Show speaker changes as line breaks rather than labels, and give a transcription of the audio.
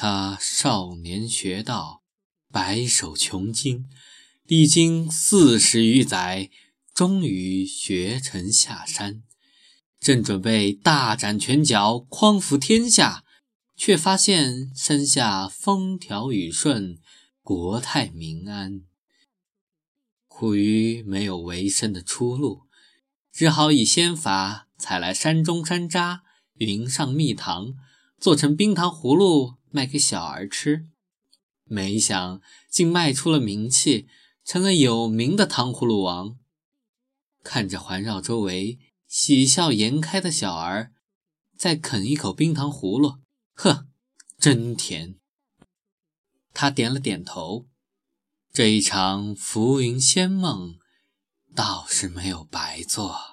他少年学道，白手穷经，历经四十余载，终于学成下山，正准备大展拳脚，匡扶天下，却发现山下风调雨顺，国泰民安。苦于没有维生的出路，只好以仙法采来山中山楂，云上蜜糖，做成冰糖葫芦。卖给小儿吃，没想竟卖出了名气，成了有名的糖葫芦王。看着环绕周围喜笑颜开的小儿，再啃一口冰糖葫芦，呵，真甜。他点了点头，这一场浮云仙梦倒是没有白做。